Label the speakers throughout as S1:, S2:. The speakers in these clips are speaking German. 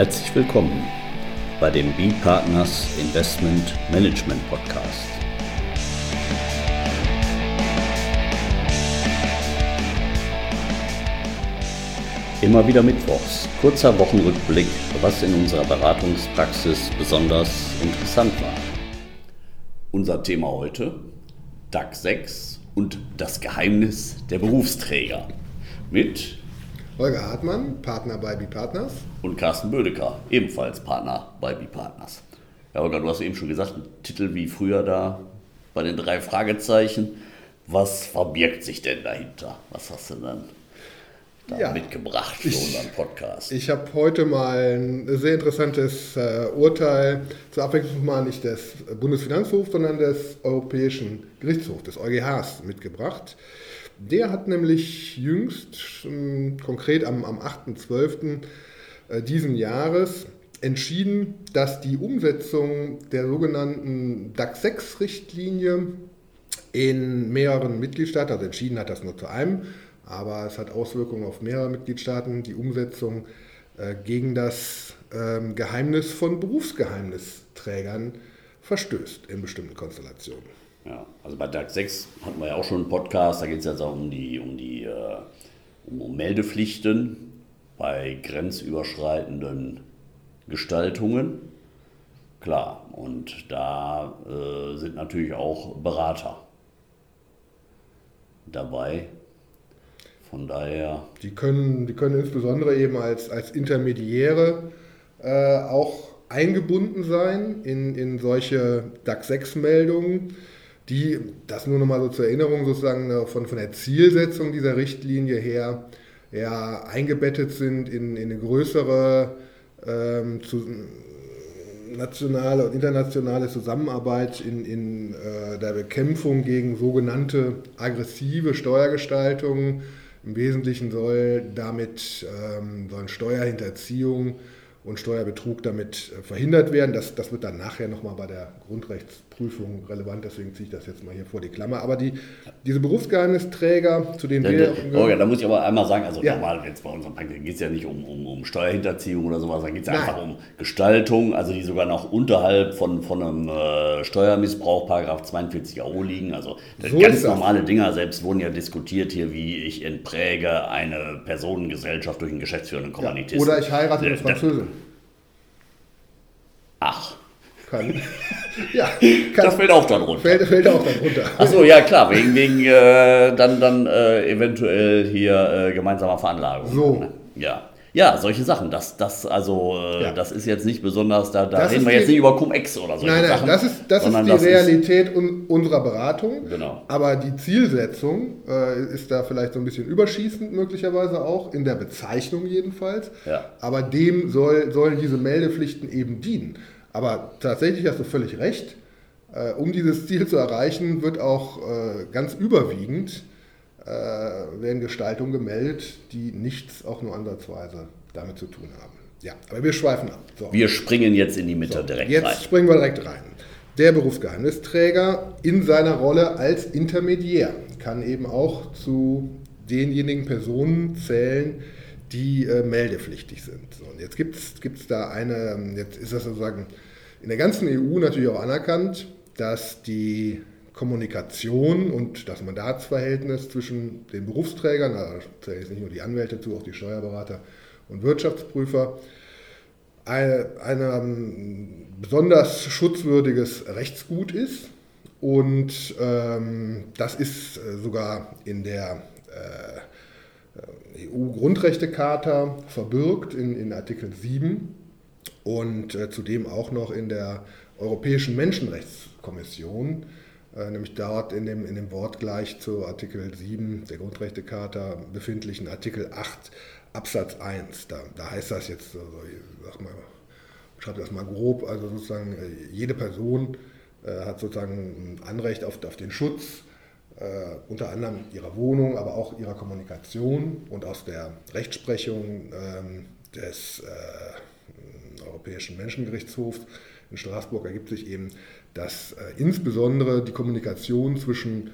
S1: Herzlich willkommen bei dem B-Partners Investment Management Podcast. Immer wieder Mittwochs, kurzer Wochenrückblick, was in unserer Beratungspraxis besonders interessant war. Unser Thema heute, DAX 6 und das Geheimnis der Berufsträger. Mit
S2: Holger Hartmann, Partner bei B-Partners.
S1: Und Carsten Bödecker, ebenfalls Partner bei B-Partners. Ja, Holger, du hast eben schon gesagt, ein Titel wie früher da bei den drei Fragezeichen. Was verbirgt sich denn dahinter? Was hast du dann da ja, mitgebracht für ich, unseren Podcast?
S2: Ich habe heute mal ein sehr interessantes äh, Urteil zur Abwechslung mal nicht des Bundesfinanzhofs, sondern des Europäischen Gerichtshofs, des EuGHs, mitgebracht. Der hat nämlich jüngst, konkret am, am 8.12. Äh, diesen Jahres, entschieden, dass die Umsetzung der sogenannten DAX 6-Richtlinie in mehreren Mitgliedstaaten, also entschieden hat das nur zu einem, aber es hat Auswirkungen auf mehrere Mitgliedstaaten, die Umsetzung äh, gegen das ähm, Geheimnis von Berufsgeheimnisträgern verstößt in bestimmten Konstellationen.
S1: Ja, also bei DAX 6 hatten wir ja auch schon einen Podcast, da geht es jetzt auch um die, um die äh, um Meldepflichten bei grenzüberschreitenden Gestaltungen. Klar, und da äh, sind natürlich auch Berater dabei. Von daher.
S2: Die können, die können insbesondere eben als, als Intermediäre äh, auch eingebunden sein in, in solche DAX 6-Meldungen die, das nur nochmal so zur Erinnerung sozusagen äh, von, von der Zielsetzung dieser Richtlinie her, ja, eingebettet sind in, in eine größere ähm, zu, nationale und internationale Zusammenarbeit in, in äh, der Bekämpfung gegen sogenannte aggressive Steuergestaltung. Im Wesentlichen soll damit ähm, sollen Steuerhinterziehung und Steuerbetrug damit äh, verhindert werden. Das, das wird dann nachher nochmal bei der Grundrechtsprüfung relevant, deswegen ziehe ich das jetzt mal hier vor die Klammer. Aber die, diese Berufsgeheimnisträger, zu denen wir.
S1: Oh ja, da muss ich aber einmal sagen, also ja. normal jetzt bei unserem Praktikum geht es ja nicht um, um, um Steuerhinterziehung oder sowas, da geht es einfach um Gestaltung, also die sogar noch unterhalb von, von einem äh, Steuermissbrauch, Paragraph 42 AO liegen. Also so ganz normale Dinger, selbst wurden ja diskutiert hier, wie ich entpräge eine Personengesellschaft durch einen geschäftsführenden Kommunitisten.
S2: Ja. Oder ich heirate eine Französin.
S1: Ach.
S2: Kann.
S1: ja, kann, das fällt auch dann runter.
S2: Fällt, fällt auch dann runter.
S1: Achso, ja klar, wegen, wegen äh, dann, dann äh, eventuell hier äh, gemeinsamer Veranlagung.
S2: So.
S1: Ja. Ja, solche Sachen. Das, das, also, äh, ja. das ist jetzt nicht besonders, da, da reden wir jetzt nicht über Cum-Ex oder so.
S2: Nein, nein,
S1: Sachen,
S2: das ist, das ist die das Realität ist, unserer Beratung.
S1: Genau.
S2: Aber die Zielsetzung äh, ist da vielleicht so ein bisschen überschießend möglicherweise auch, in der Bezeichnung jedenfalls.
S1: Ja.
S2: Aber dem soll, sollen diese Meldepflichten eben dienen. Aber tatsächlich hast du völlig recht. Äh, um dieses Ziel zu erreichen, wird auch äh, ganz überwiegend äh, werden Gestaltungen gemeldet, die nichts auch nur ansatzweise damit zu tun haben. Ja, aber wir schweifen ab.
S1: So. Wir springen jetzt in die Mitte so, direkt
S2: jetzt rein. Jetzt springen wir direkt rein. Der Berufsgeheimnisträger in seiner Rolle als Intermediär kann eben auch zu denjenigen Personen zählen, die äh, meldepflichtig sind. So, und jetzt gibt es da eine, jetzt ist das sozusagen in der ganzen EU natürlich auch anerkannt, dass die Kommunikation und das Mandatsverhältnis zwischen den Berufsträgern, da zählen jetzt nicht nur die Anwälte zu, auch die Steuerberater und Wirtschaftsprüfer, ein, ein besonders schutzwürdiges Rechtsgut ist. Und ähm, das ist äh, sogar in der äh, EU-Grundrechtecharta verbirgt in, in Artikel 7 und äh, zudem auch noch in der Europäischen Menschenrechtskommission, äh, nämlich dort in dem, in dem Wortgleich zu Artikel 7 der Grundrechtecharta befindlichen Artikel 8 Absatz 1. Da, da heißt das jetzt, also, ich sag mal, schreibe das mal grob, also sozusagen äh, jede Person äh, hat sozusagen ein Anrecht auf, auf den Schutz äh, unter anderem ihrer Wohnung, aber auch ihrer Kommunikation und aus der Rechtsprechung ähm, des äh, Europäischen Menschengerichtshofs in Straßburg ergibt sich eben, dass äh, insbesondere die Kommunikation zwischen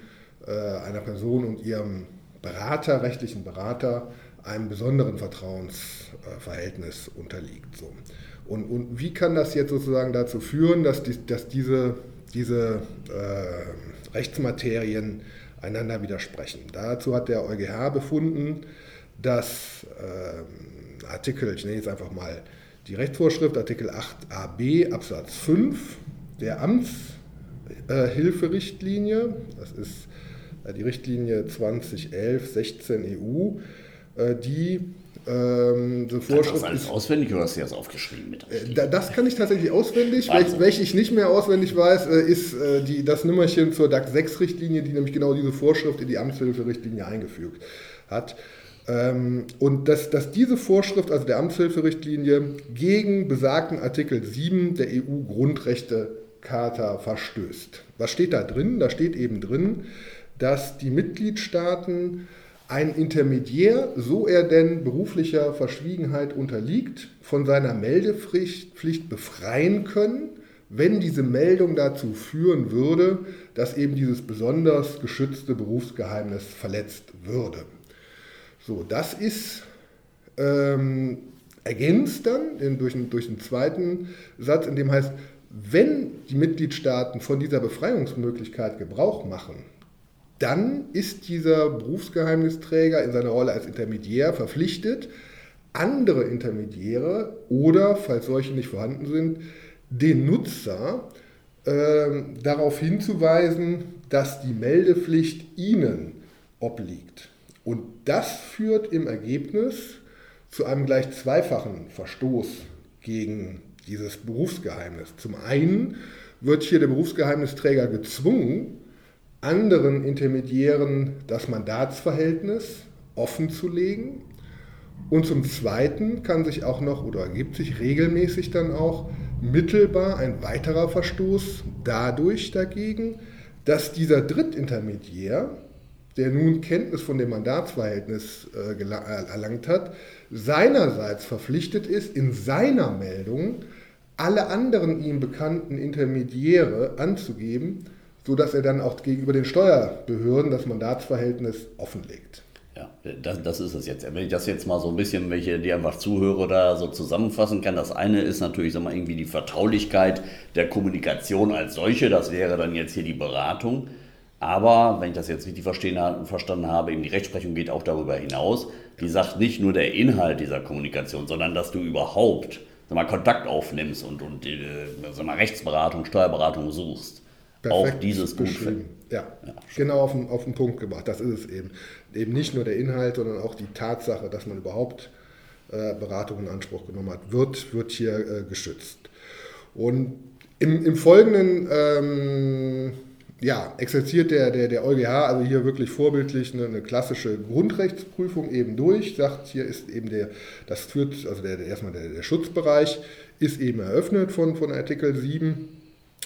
S2: äh, einer Person und ihrem Berater, rechtlichen Berater, einem besonderen Vertrauensverhältnis unterliegt. So. Und, und wie kann das jetzt sozusagen dazu führen, dass, die, dass diese, diese äh, Rechtsmaterien einander widersprechen? Dazu hat der EuGH befunden, dass äh, Artikel, ich nenne jetzt einfach mal die Rechtsvorschrift, Artikel 8ab Absatz 5 der Amtshilferichtlinie, das ist äh, die Richtlinie 2011-16 EU, äh, die ähm,
S1: so Vorschrift das alles ist, auswendig oder hast du das aufgeschrieben? Mit
S2: äh, das kann ich tatsächlich auswendig. Also. Welche ich nicht mehr auswendig weiß, ist die, das Nummerchen zur DAC 6-Richtlinie, die nämlich genau diese Vorschrift in die Amtshilferichtlinie eingefügt hat. Ähm, und dass, dass diese Vorschrift, also der Amtshilferichtlinie, gegen besagten Artikel 7 der EU-Grundrechtecharta verstößt. Was steht da drin? Da steht eben drin, dass die Mitgliedstaaten ein Intermediär, so er denn beruflicher Verschwiegenheit unterliegt, von seiner Meldepflicht befreien können, wenn diese Meldung dazu führen würde, dass eben dieses besonders geschützte Berufsgeheimnis verletzt würde. So, das ist ähm, ergänzt dann in, durch, durch einen zweiten Satz, in dem heißt, wenn die Mitgliedstaaten von dieser Befreiungsmöglichkeit Gebrauch machen, dann ist dieser Berufsgeheimnisträger in seiner Rolle als Intermediär verpflichtet, andere Intermediäre oder, falls solche nicht vorhanden sind, den Nutzer äh, darauf hinzuweisen, dass die Meldepflicht ihnen obliegt. Und das führt im Ergebnis zu einem gleich zweifachen Verstoß gegen dieses Berufsgeheimnis. Zum einen wird hier der Berufsgeheimnisträger gezwungen, anderen Intermediären das Mandatsverhältnis offen zu legen. Und zum Zweiten kann sich auch noch oder ergibt sich regelmäßig dann auch mittelbar ein weiterer Verstoß dadurch dagegen, dass dieser Drittintermediär, der nun Kenntnis von dem Mandatsverhältnis äh, äh erlangt hat, seinerseits verpflichtet ist, in seiner Meldung alle anderen ihm bekannten Intermediäre anzugeben, sodass er dann auch gegenüber den Steuerbehörden das Mandatsverhältnis offenlegt.
S1: Ja, das, das, ist es jetzt. Wenn ich das jetzt mal so ein bisschen, welche die einfach zuhöre, da so zusammenfassen kann. Das eine ist natürlich, sag mal, irgendwie die Vertraulichkeit der Kommunikation als solche. Das wäre dann jetzt hier die Beratung. Aber, wenn ich das jetzt richtig verstanden habe, eben die Rechtsprechung geht auch darüber hinaus. Die sagt nicht nur der Inhalt dieser Kommunikation, sondern dass du überhaupt sag mal, Kontakt aufnimmst und, und äh, sag mal, Rechtsberatung, Steuerberatung suchst auch dieses
S2: beschrieben. Ja, ja, genau auf den, auf den Punkt gebracht. Das ist es eben. Eben nicht nur der Inhalt, sondern auch die Tatsache, dass man überhaupt äh, Beratung in Anspruch genommen hat, wird, wird hier äh, geschützt. Und im, im Folgenden ähm, ja, exerziert der, der, der EuGH also hier wirklich vorbildlich eine, eine, klassische Grundrechtsprüfung eben durch, sagt, hier ist eben der, das führt, also der, der erstmal der, der Schutzbereich ist eben eröffnet von, von Artikel 7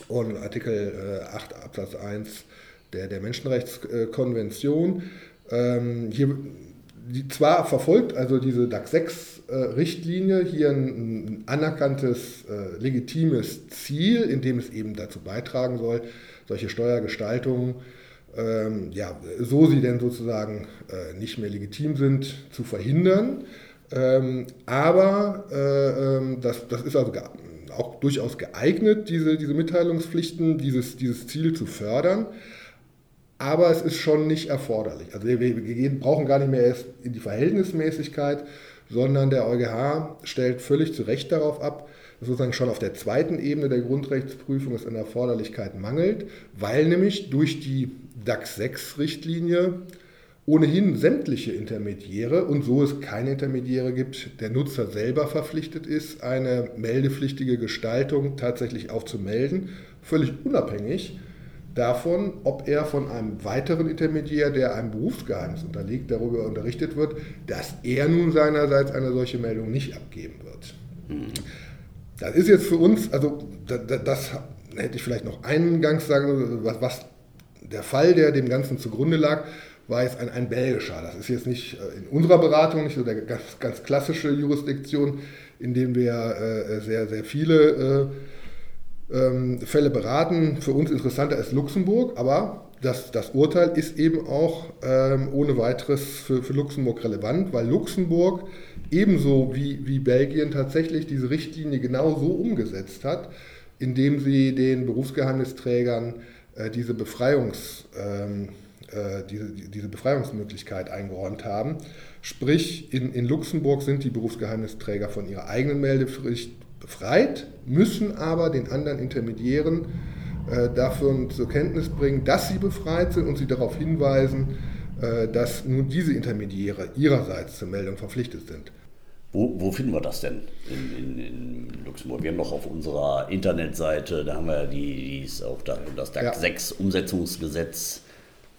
S2: und Artikel 8 äh, Absatz 1 der, der Menschenrechtskonvention. Ähm, hier, die, zwar verfolgt also diese DAC 6 äh, Richtlinie hier ein, ein anerkanntes, äh, legitimes Ziel, in dem es eben dazu beitragen soll, solche Steuergestaltungen, ähm, ja, so sie denn sozusagen äh, nicht mehr legitim sind, zu verhindern. Ähm, aber äh, ähm, das, das ist also auch durchaus geeignet, diese, diese Mitteilungspflichten, dieses, dieses Ziel zu fördern. Aber es ist schon nicht erforderlich. Also wir, wir brauchen gar nicht mehr erst in die Verhältnismäßigkeit, sondern der EuGH stellt völlig zu Recht darauf ab, dass sozusagen schon auf der zweiten Ebene der Grundrechtsprüfung es an Erforderlichkeit mangelt, weil nämlich durch die DAX 6 Richtlinie ohnehin sämtliche Intermediäre und so es keine Intermediäre gibt, der Nutzer selber verpflichtet ist, eine meldepflichtige Gestaltung tatsächlich aufzumelden, völlig unabhängig davon, ob er von einem weiteren Intermediär, der einem Berufsgeheimnis unterliegt, darüber unterrichtet wird, dass er nun seinerseits eine solche Meldung nicht abgeben wird. Mhm. Das ist jetzt für uns, also das, das hätte ich vielleicht noch eingangs sagen, was, was der Fall, der dem Ganzen zugrunde lag, war jetzt ein, ein belgischer. Das ist jetzt nicht äh, in unserer Beratung nicht so der ganz, ganz klassische Jurisdiktion, in dem wir äh, sehr, sehr viele ähm, Fälle beraten. Für uns interessanter ist Luxemburg, aber das, das Urteil ist eben auch ähm, ohne weiteres für, für Luxemburg relevant, weil Luxemburg ebenso wie, wie Belgien tatsächlich diese Richtlinie genau so umgesetzt hat, indem sie den Berufsgeheimnisträgern äh, diese, Befreiungs, ähm, äh, diese, diese Befreiungsmöglichkeit eingeräumt haben. Sprich, in, in Luxemburg sind die Berufsgeheimnisträger von ihrer eigenen Meldepflicht befreit, müssen aber den anderen Intermediären äh, dafür zur Kenntnis bringen, dass sie befreit sind und sie darauf hinweisen, äh, dass nun diese Intermediäre ihrerseits zur Meldung verpflichtet sind.
S1: Wo, wo finden wir das denn in, in, in, Luxemburg? Wir haben doch auf unserer Internetseite, da haben wir die, die ist auch da, das DAX ja. 6 Umsetzungsgesetz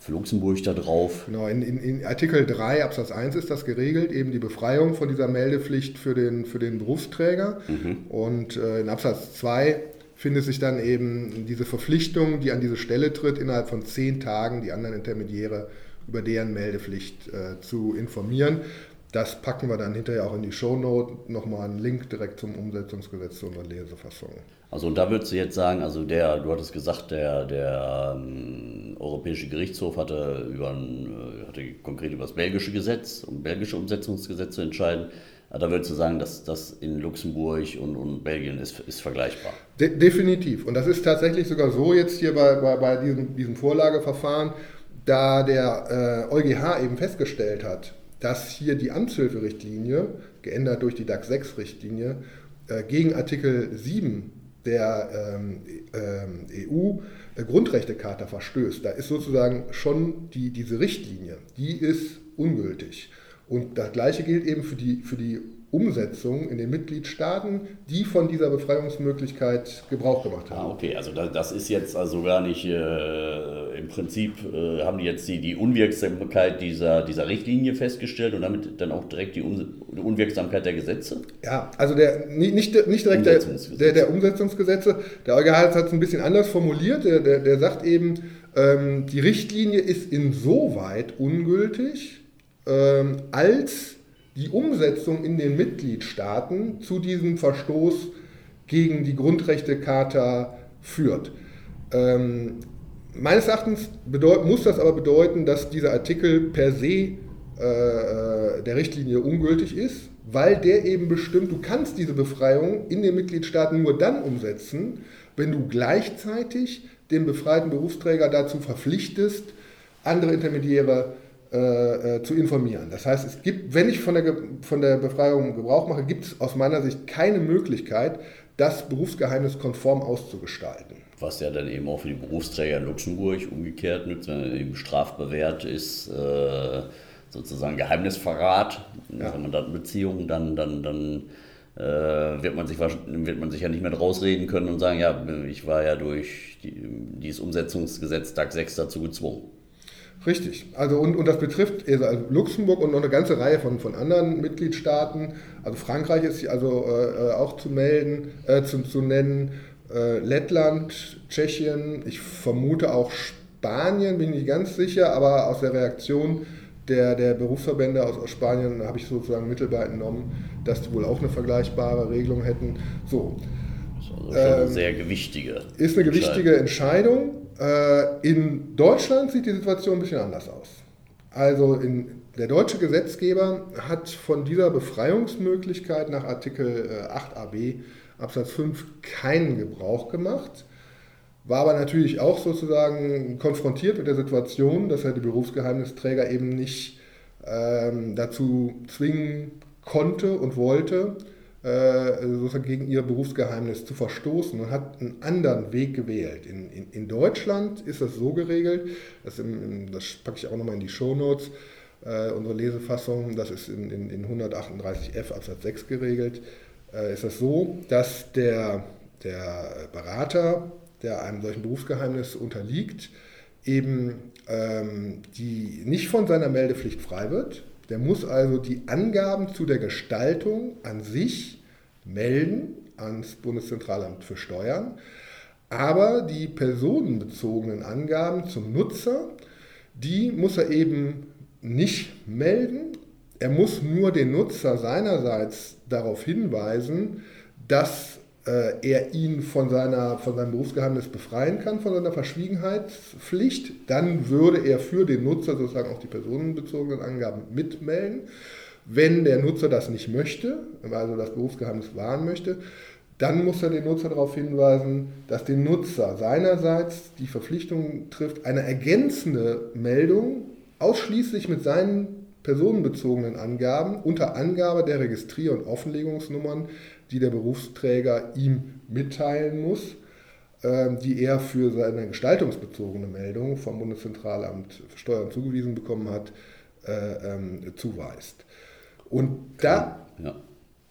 S1: für Luxemburg da drauf.
S2: Genau, in, in, in, Artikel 3 Absatz 1 ist das geregelt, eben die Befreiung von dieser Meldepflicht für den, für den Berufsträger. Mhm. Und äh, in Absatz 2 findet sich dann eben diese Verpflichtung, die an diese Stelle tritt, innerhalb von zehn Tagen die anderen Intermediäre über deren Meldepflicht äh, zu informieren. Das packen wir dann hinterher auch in die Shownote, nochmal einen Link direkt zum Umsetzungsgesetz zu unserer Lesefassung.
S1: Also da würdest du jetzt sagen, also der, du hattest gesagt, der, der ähm, Europäische Gerichtshof hatte, über ein, äh, hatte konkret über das belgische Gesetz, um belgische Umsetzungsgesetz zu entscheiden. Da würdest du sagen, dass das in Luxemburg und, und Belgien ist, ist vergleichbar?
S2: De definitiv. Und das ist tatsächlich sogar so jetzt hier bei, bei, bei diesem, diesem Vorlageverfahren, da der äh, EuGH eben festgestellt hat, dass hier die Amtshilferichtlinie, geändert durch die DAX 6 Richtlinie, äh, gegen Artikel 7 der ähm, ähm, EU-Grundrechtecharta verstößt. Da ist sozusagen schon die, diese Richtlinie, die ist ungültig. Und das Gleiche gilt eben für die, für die Umsetzung in den Mitgliedstaaten, die von dieser Befreiungsmöglichkeit Gebrauch gemacht haben.
S1: Ah, okay, also das ist jetzt also gar nicht, äh, im Prinzip äh, haben die jetzt die, die Unwirksamkeit dieser, dieser Richtlinie festgestellt und damit dann auch direkt die Unwirksamkeit der Gesetze?
S2: Ja, also der, nicht, nicht direkt der, der, der Umsetzungsgesetze. Der EuGH hat es ein bisschen anders formuliert. Der, der, der sagt eben, ähm, die Richtlinie ist insoweit ungültig, ähm, als die Umsetzung in den Mitgliedstaaten zu diesem Verstoß gegen die Grundrechtecharta führt. Ähm, meines Erachtens muss das aber bedeuten, dass dieser Artikel per se äh, äh, der Richtlinie ungültig ist, weil der eben bestimmt, du kannst diese Befreiung in den Mitgliedstaaten nur dann umsetzen, wenn du gleichzeitig den befreiten Berufsträger dazu verpflichtest, andere Intermediäre äh, äh, zu informieren. Das heißt, es gibt, wenn ich von der, von der Befreiung Gebrauch mache, gibt es aus meiner Sicht keine Möglichkeit, das Berufsgeheimnis konform auszugestalten.
S1: Was ja dann eben auch für die Berufsträger in Luxemburg umgekehrt nützt, wenn er eben strafbewehrt ist, äh, sozusagen Geheimnisverrat, ja. wenn man da Beziehungen, dann, dann, dann äh, wird, man sich, wird man sich ja nicht mehr rausreden können und sagen, ja, ich war ja durch die, dieses Umsetzungsgesetz DAG 6 dazu gezwungen.
S2: Richtig. Also und, und das betrifft also Luxemburg und noch eine ganze Reihe von, von anderen Mitgliedstaaten. Also Frankreich ist also äh, auch zu melden, äh, zu, zu nennen, äh, Lettland, Tschechien, ich vermute auch Spanien, bin ich nicht ganz sicher, aber aus der Reaktion der, der Berufsverbände aus, aus Spanien habe ich sozusagen mittelbar entnommen, dass die wohl auch eine vergleichbare Regelung hätten. So.
S1: Das ist also schon ähm, eine sehr gewichtige.
S2: Ist eine gewichtige Entscheidung. Äh, in Deutschland sieht die Situation ein bisschen anders aus. Also in, der deutsche Gesetzgeber hat von dieser Befreiungsmöglichkeit nach Artikel 8ab äh, Absatz 5 keinen Gebrauch gemacht, war aber natürlich auch sozusagen konfrontiert mit der Situation, dass er die Berufsgeheimnisträger eben nicht ähm, dazu zwingen konnte und wollte, sozusagen gegen ihr Berufsgeheimnis zu verstoßen und hat einen anderen Weg gewählt. In, in, in Deutschland ist das so geregelt, das, im, das packe ich auch nochmal in die Shownotes, äh, unsere Lesefassung, das ist in, in, in 138f Absatz 6 geregelt, äh, ist das so, dass der, der Berater, der einem solchen Berufsgeheimnis unterliegt, eben ähm, die nicht von seiner Meldepflicht frei wird, der muss also die Angaben zu der Gestaltung an sich melden ans Bundeszentralamt für Steuern, aber die personenbezogenen Angaben zum Nutzer, die muss er eben nicht melden. Er muss nur den Nutzer seinerseits darauf hinweisen, dass er ihn von, seiner, von seinem Berufsgeheimnis befreien kann, von seiner Verschwiegenheitspflicht, dann würde er für den Nutzer sozusagen auch die personenbezogenen Angaben mitmelden. Wenn der Nutzer das nicht möchte, also das Berufsgeheimnis wahren möchte, dann muss er den Nutzer darauf hinweisen, dass der Nutzer seinerseits die Verpflichtung trifft, eine ergänzende Meldung ausschließlich mit seinen personenbezogenen Angaben unter Angabe der Registrier- und Offenlegungsnummern, die der Berufsträger ihm mitteilen muss, ähm, die er für seine gestaltungsbezogene Meldung vom Bundeszentralamt für Steuern zugewiesen bekommen hat, äh, ähm, zuweist. Und da, ja.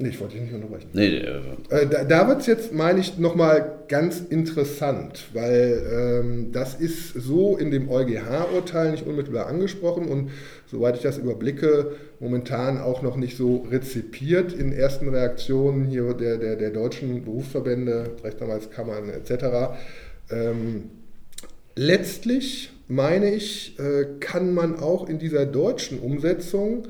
S2: Nee, ich wollte dich nicht unterbrechen. Nee, äh, da da wird es jetzt, meine ich, nochmal ganz interessant, weil ähm, das ist so in dem EuGH-Urteil nicht unmittelbar angesprochen und soweit ich das überblicke, momentan auch noch nicht so rezipiert in ersten Reaktionen hier der, der, der deutschen Berufsverbände, Rechtsanwaltskammern etc. Ähm, letztlich, meine ich, äh, kann man auch in dieser deutschen Umsetzung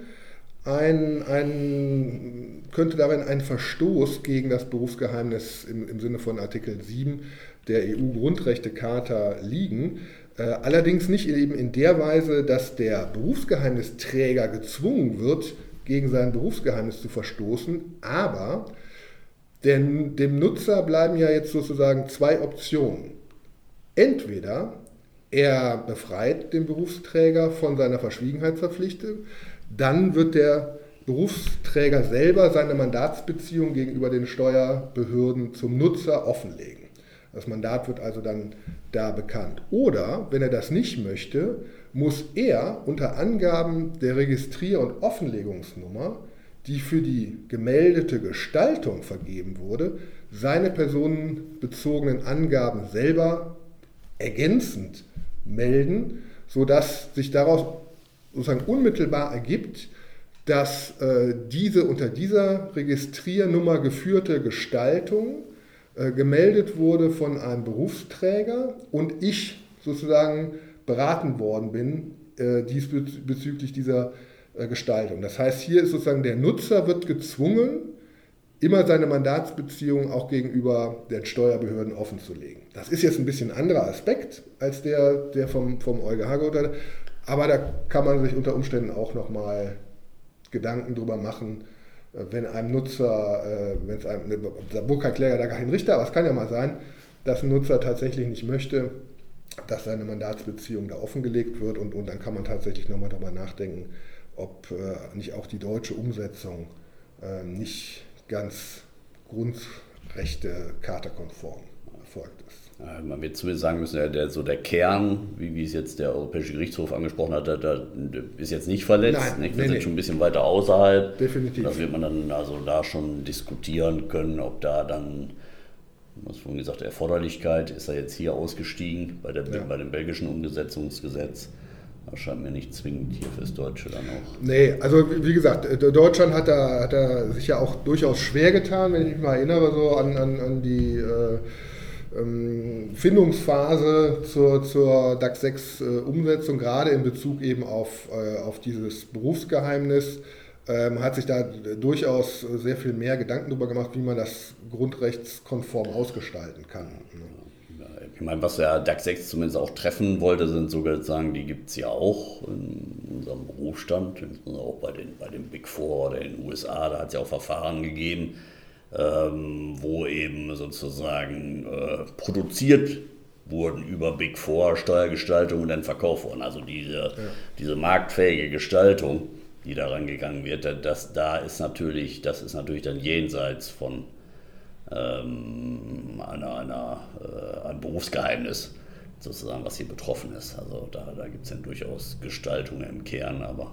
S2: ein, ein, könnte darin ein Verstoß gegen das Berufsgeheimnis im, im Sinne von Artikel 7 der EU-Grundrechtecharta liegen. Äh, allerdings nicht eben in der Weise, dass der Berufsgeheimnisträger gezwungen wird, gegen sein Berufsgeheimnis zu verstoßen, aber denn dem Nutzer bleiben ja jetzt sozusagen zwei Optionen. Entweder er befreit den Berufsträger von seiner Verschwiegenheitsverpflichtung, dann wird der Berufsträger selber seine Mandatsbeziehung gegenüber den Steuerbehörden zum Nutzer offenlegen. Das Mandat wird also dann da bekannt. Oder, wenn er das nicht möchte, muss er unter Angaben der Registrier- und Offenlegungsnummer, die für die gemeldete Gestaltung vergeben wurde, seine personenbezogenen Angaben selber ergänzend melden, sodass sich daraus sozusagen unmittelbar ergibt, dass äh, diese unter dieser Registriernummer geführte Gestaltung äh, gemeldet wurde von einem Berufsträger und ich sozusagen beraten worden bin äh, diesbezüglich dieser äh, Gestaltung. Das heißt, hier ist sozusagen der Nutzer wird gezwungen, immer seine Mandatsbeziehung auch gegenüber den Steuerbehörden offenzulegen. Das ist jetzt ein bisschen anderer Aspekt als der, der vom, vom EuGH geurteilt aber da kann man sich unter Umständen auch nochmal Gedanken drüber machen, äh, wenn einem Nutzer, äh, wenn es einem, da wohl kein Kläger, da kein Richter, aber es kann ja mal sein, dass ein Nutzer tatsächlich nicht möchte, dass seine Mandatsbeziehung da offengelegt wird und, und dann kann man tatsächlich nochmal darüber nachdenken, ob äh, nicht auch die deutsche Umsetzung nicht ganz grundrechte konform erfolgt ist.
S1: Man wird zumindest sagen müssen, der, der, so der Kern, wie, wie es jetzt der Europäische Gerichtshof angesprochen hat, der, der ist jetzt nicht verletzt. Nein, nicht? Wir nee, sind nee. schon ein bisschen weiter außerhalb.
S2: Definitiv.
S1: Das wird man dann also da schon diskutieren können, ob da dann, was vorhin gesagt, Erforderlichkeit, ist er jetzt hier ausgestiegen bei, der, ja. bei dem belgischen Umgesetzungsgesetz. Das scheint mir nicht zwingend hier fürs Deutsche dann auch.
S2: Nee, also wie gesagt, Deutschland hat da, hat da sich ja auch durchaus schwer getan, wenn ich mich mal erinnere, so an, an, an die. Äh, ähm, Findungsphase zur, zur DAX 6 äh, Umsetzung, gerade in Bezug eben auf, äh, auf dieses Berufsgeheimnis, ähm, hat sich da durchaus sehr viel mehr Gedanken darüber gemacht, wie man das grundrechtskonform ausgestalten kann.
S1: Ich meine, was der DAX 6 zumindest auch treffen wollte, sind sozusagen, die gibt es ja auch in unserem Berufsstand, auch bei den, bei den Big Four oder in den USA, da hat es ja auch Verfahren gegeben, ähm, wo eben sozusagen äh, produziert wurden über Big Four, Steuergestaltung und dann verkauft wurden. Also diese, ja. diese marktfähige Gestaltung, die daran gegangen wird, das, da ist natürlich, das ist natürlich dann jenseits von ähm, einer, einer, äh, einem Berufsgeheimnis, sozusagen, was hier betroffen ist. Also da, da gibt es ja durchaus Gestaltungen im Kern, aber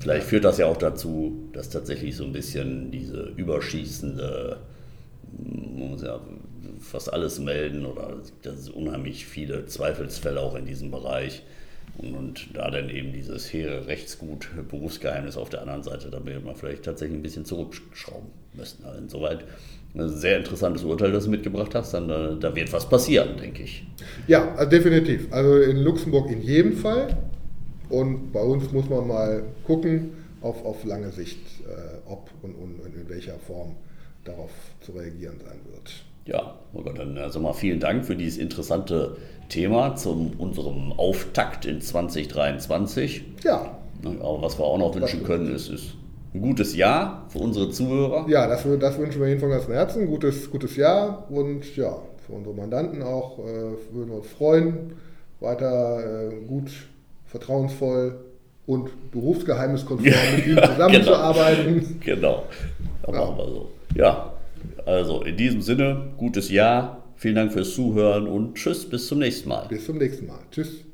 S1: Vielleicht führt das ja auch dazu, dass tatsächlich so ein bisschen diese überschießende, man muss ja fast alles melden oder das ist unheimlich viele Zweifelsfälle auch in diesem Bereich. Und, und, da dann eben dieses hehre Rechtsgut, Berufsgeheimnis auf der anderen Seite, da wird man vielleicht tatsächlich ein bisschen zurückschrauben müssen. Also insoweit ein sehr interessantes Urteil, das du mitgebracht hast, dann da, da wird was passieren, denke ich.
S2: Ja, definitiv. Also in Luxemburg in jedem Fall. Und bei uns muss man mal gucken, auf, auf lange Sicht, äh, ob und, und, in welcher Form darauf zu reagieren sein wird.
S1: Ja, oh Gott, dann also mal vielen Dank für dieses interessante Thema zu unserem Auftakt in 2023.
S2: Ja.
S1: Aber was wir auch noch wünschen können, ist, ist ein gutes Jahr für unsere Zuhörer.
S2: Ja, das, das wünschen wir Ihnen von ganzem Herzen. Gutes, gutes Jahr und ja, für unsere Mandanten auch äh, würden wir uns freuen, weiter äh, gut, vertrauensvoll und berufsgeheimniskonform mit Ihnen genau. zusammenzuarbeiten.
S1: Genau, genau. Ja. machen wir so. Ja, also in diesem Sinne, gutes Jahr. Vielen Dank fürs Zuhören und tschüss, bis zum nächsten Mal.
S2: Bis zum nächsten Mal. Tschüss.